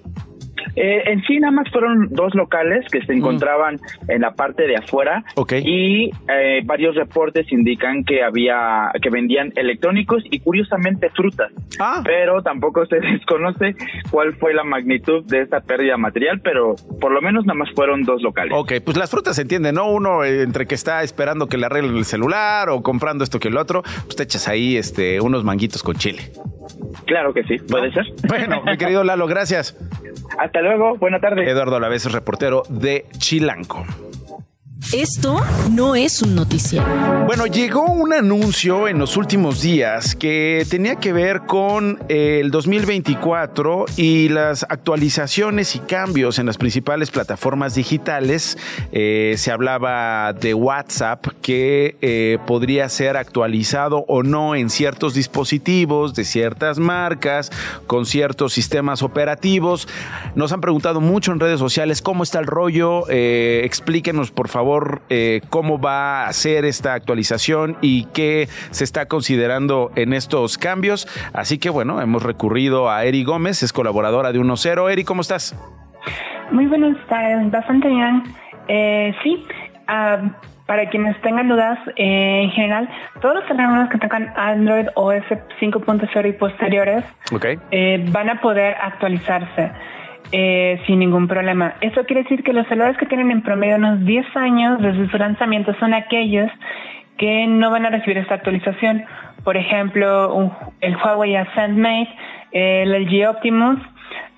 Eh, en sí nada más fueron dos locales que se encontraban en la parte de afuera y eh, varios reportes indican que había que vendían electrónicos y curiosamente frutas. Pero tampoco se desconoce cuál fue la magnitud de esta pérdida material, pero por lo menos nada más fueron dos locales. Ok, pues las frutas se entienden, ¿no? Uno eh, entre que está esperando que le arreglen el celular o comprando esto que el otro, pues te echas ahí este, unos manguitos con chile. Claro que sí, puede ser. Bueno, mi querido Lalo, gracias. Hasta luego, buena tarde. Eduardo Alavés es reportero de Chilanco. Esto no es un noticiero. Bueno, llegó un anuncio en los últimos días que tenía que ver con el 2024 y las actualizaciones y cambios en las principales plataformas digitales. Eh, se hablaba de WhatsApp que eh, podría ser actualizado o no en ciertos dispositivos de ciertas marcas, con ciertos sistemas operativos. Nos han preguntado mucho en redes sociales cómo está el rollo. Eh, explíquenos, por favor eh, cómo va a ser esta actualización y qué se está considerando en estos cambios. Así que bueno, hemos recurrido a Eri Gómez, es colaboradora de 1.0. Eri, ¿cómo estás? Muy buenas tardes, bastante bien. Eh, sí, ah, para quienes tengan dudas, eh, en general, todos los teléfonos que tengan Android OS 5.0 y posteriores van a poder actualizarse. Eh, sin ningún problema. Eso quiere decir que los celulares que tienen en promedio unos 10 años desde su lanzamiento son aquellos que no van a recibir esta actualización. Por ejemplo, el Huawei Ascend Mate, el LG Optimus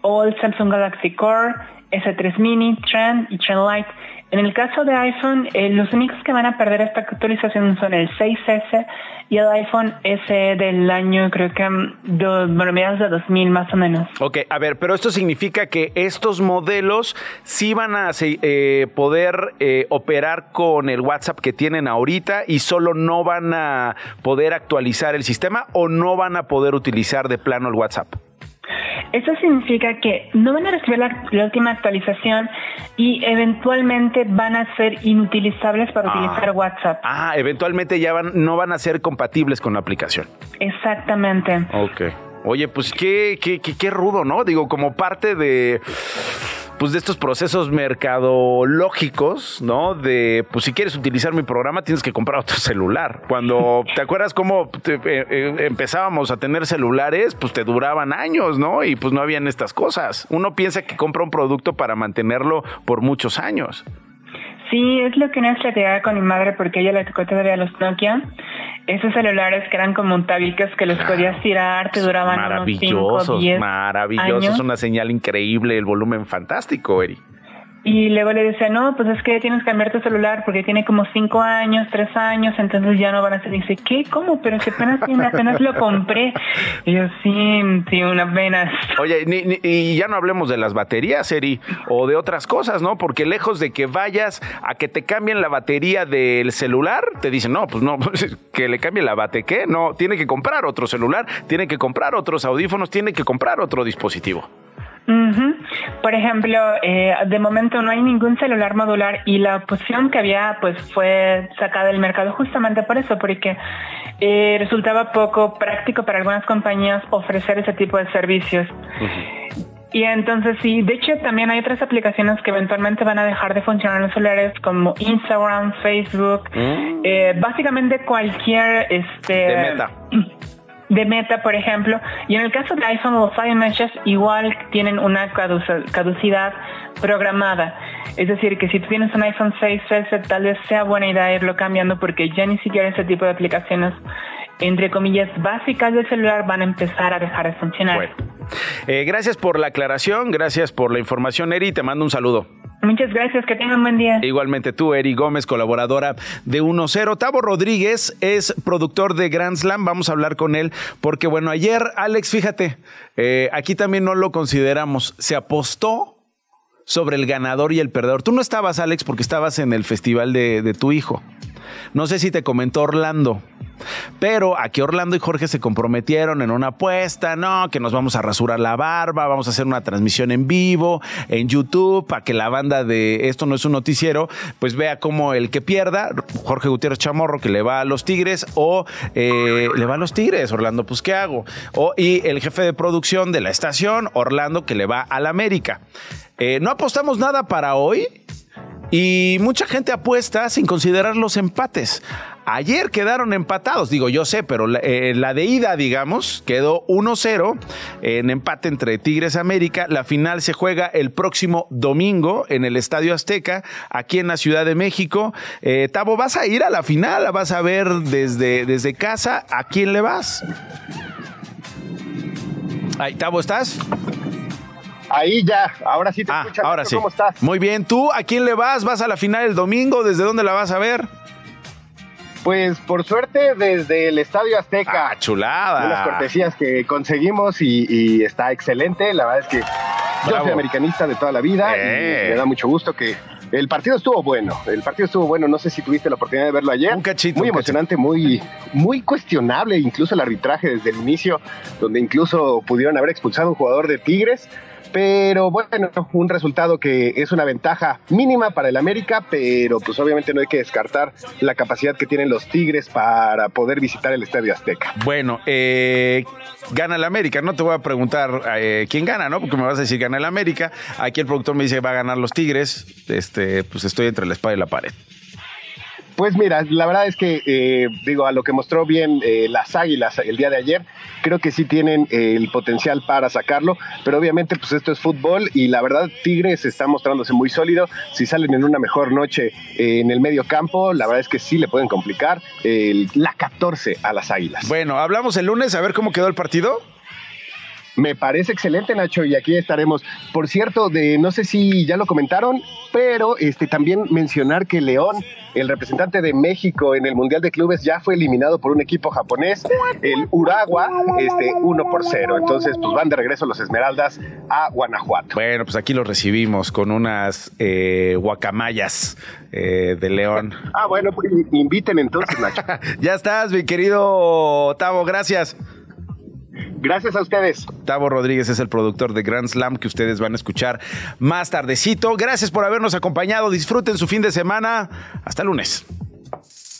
o el Samsung Galaxy Core, S3 Mini, Trend y Trend Lite. En el caso de iPhone, eh, los únicos que van a perder esta actualización son el 6S y el iPhone S del año, creo que mm, dos, mediados de 2000 más o menos. Ok, a ver, pero esto significa que estos modelos sí van a eh, poder eh, operar con el WhatsApp que tienen ahorita y solo no van a poder actualizar el sistema o no van a poder utilizar de plano el WhatsApp. Eso significa que no van a recibir la, última actualización y eventualmente van a ser inutilizables para ah. utilizar WhatsApp. Ah, eventualmente ya van, no van a ser compatibles con la aplicación. Exactamente. Ok. Oye, pues qué, qué, qué, qué rudo, ¿no? Digo, como parte de pues de estos procesos mercadológicos, ¿no? De, pues si quieres utilizar mi programa tienes que comprar otro celular. Cuando, ¿te acuerdas cómo eh, eh, empezábamos a tener celulares? Pues te duraban años, ¿no? Y pues no habían estas cosas. Uno piensa que compra un producto para mantenerlo por muchos años. Sí, es lo que una estrategia con mi madre porque ella le tocó todavía los Nokia. Esos celulares que eran como tabiques que los podías tirar, te duraban maravillosos, unos 5, maravillosos, es una señal increíble, el volumen fantástico, Eri. Y luego le decía, no, pues es que tienes que cambiar tu celular porque tiene como cinco años, tres años, entonces ya no van a ser. dice, ¿qué? ¿Cómo? Pero si apenas, apenas lo compré. Yo, sí, sí, una pena. Oye, y ya no hablemos de las baterías, Eri, o de otras cosas, ¿no? Porque lejos de que vayas a que te cambien la batería del celular, te dicen, no, pues no, que le cambie la bate, ¿qué? No, tiene que comprar otro celular, tiene que comprar otros audífonos, tiene que comprar otro dispositivo. Por ejemplo, eh, de momento no hay ningún celular modular y la opción que había pues fue sacada del mercado justamente por eso, porque eh, resultaba poco práctico para algunas compañías ofrecer ese tipo de servicios. Y entonces sí, de hecho también hay otras aplicaciones que eventualmente van a dejar de funcionar en los celulares como Instagram, Facebook, mm. eh, básicamente cualquier este de meta. de Meta, por ejemplo, y en el caso de iPhone, los iMessages igual tienen una caducidad programada. Es decir, que si tú tienes un iPhone 6S, tal vez sea buena idea irlo cambiando porque ya ni siquiera ese tipo de aplicaciones, entre comillas, básicas del celular van a empezar a dejar de funcionar. Eh, gracias por la aclaración, gracias por la información, Eri, te mando un saludo. Muchas gracias, que tengan buen día. Igualmente tú, Eri Gómez, colaboradora de 1-0. Tavo Rodríguez es productor de Grand Slam, vamos a hablar con él, porque bueno, ayer, Alex, fíjate, eh, aquí también no lo consideramos, se apostó sobre el ganador y el perdedor. Tú no estabas, Alex, porque estabas en el festival de, de tu hijo. No sé si te comentó Orlando. Pero aquí Orlando y Jorge se comprometieron en una apuesta, no, que nos vamos a rasurar la barba, vamos a hacer una transmisión en vivo en YouTube para que la banda de Esto no es un noticiero, pues vea cómo el que pierda, Jorge Gutiérrez Chamorro, que le va a los Tigres, o eh, le va a los Tigres, Orlando, pues ¿qué hago? O, y el jefe de producción de la estación, Orlando, que le va al América. Eh, no apostamos nada para hoy, y mucha gente apuesta sin considerar los empates. Ayer quedaron empatados, digo yo sé, pero la, eh, de ida, digamos, quedó 1-0 en empate entre Tigres América. La final se juega el próximo domingo en el Estadio Azteca, aquí en la Ciudad de México. Eh, Tavo, ¿vas a ir a la final? ¿Vas a ver desde, desde casa? ¿A quién le vas? Ahí, Tavo, ¿estás? Ahí ya, ahora sí te Ah, ahora sí. ¿Cómo estás? Muy bien. ¿Tú a quién le vas? ¿Vas a la final el domingo? ¿Desde dónde la vas a ver? Pues por suerte desde el Estadio Azteca. Ah, chulada. Unas cortesías que conseguimos y, y está excelente. La verdad es que yo soy americanista de toda la vida Eh. y me da mucho gusto que el partido estuvo bueno. El partido estuvo bueno. No sé si tuviste la oportunidad de verlo ayer. Un cachito. Muy un emocionante, muy, muy cuestionable, incluso el arbitraje desde el inicio, donde incluso pudieron haber expulsado a un jugador de Tigres. Pero bueno, un resultado que es una ventaja mínima para el América, pero pues obviamente no hay que descartar la capacidad que tienen los Tigres para poder visitar el Estadio Azteca. Bueno, eh, gana el América. No te voy a preguntar eh, quién gana, ¿no? Porque me vas a decir gana el América. Aquí el productor me dice va a ganar los Tigres. Este, pues estoy entre la espada y la pared. Pues mira, la verdad es que, eh, digo, a lo que mostró bien eh, las Águilas el día de ayer, creo que sí tienen eh, el potencial para sacarlo, pero obviamente pues esto es fútbol y la verdad Tigres está mostrándose muy sólido, si salen en una mejor noche eh, en el medio campo, la verdad es que sí le pueden complicar el- la 14 a las Águilas. Bueno, hablamos el lunes a ver cómo quedó el partido. Me parece excelente, Nacho, y aquí estaremos. Por cierto, de no sé si ya lo comentaron, pero este también mencionar que León, el representante de México en el Mundial de Clubes, ya fue eliminado por un equipo japonés, el Uragua, este 1 por 0. Entonces, pues van de regreso los Esmeraldas a Guanajuato. Bueno, pues aquí los recibimos con unas eh, guacamayas eh, de León. Ah, bueno, pues inviten entonces, Nacho. ya estás, mi querido Tavo, gracias. Gracias a ustedes. Tavo Rodríguez es el productor de Grand Slam que ustedes van a escuchar más tardecito. Gracias por habernos acompañado. Disfruten su fin de semana. Hasta lunes.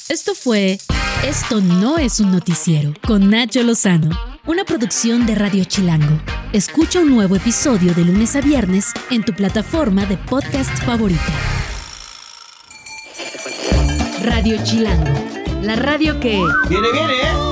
Esto fue Esto no es un noticiero con Nacho Lozano, una producción de Radio Chilango. Escucha un nuevo episodio de lunes a viernes en tu plataforma de podcast favorita. Radio Chilango, la radio que... Viene, viene, ¿eh?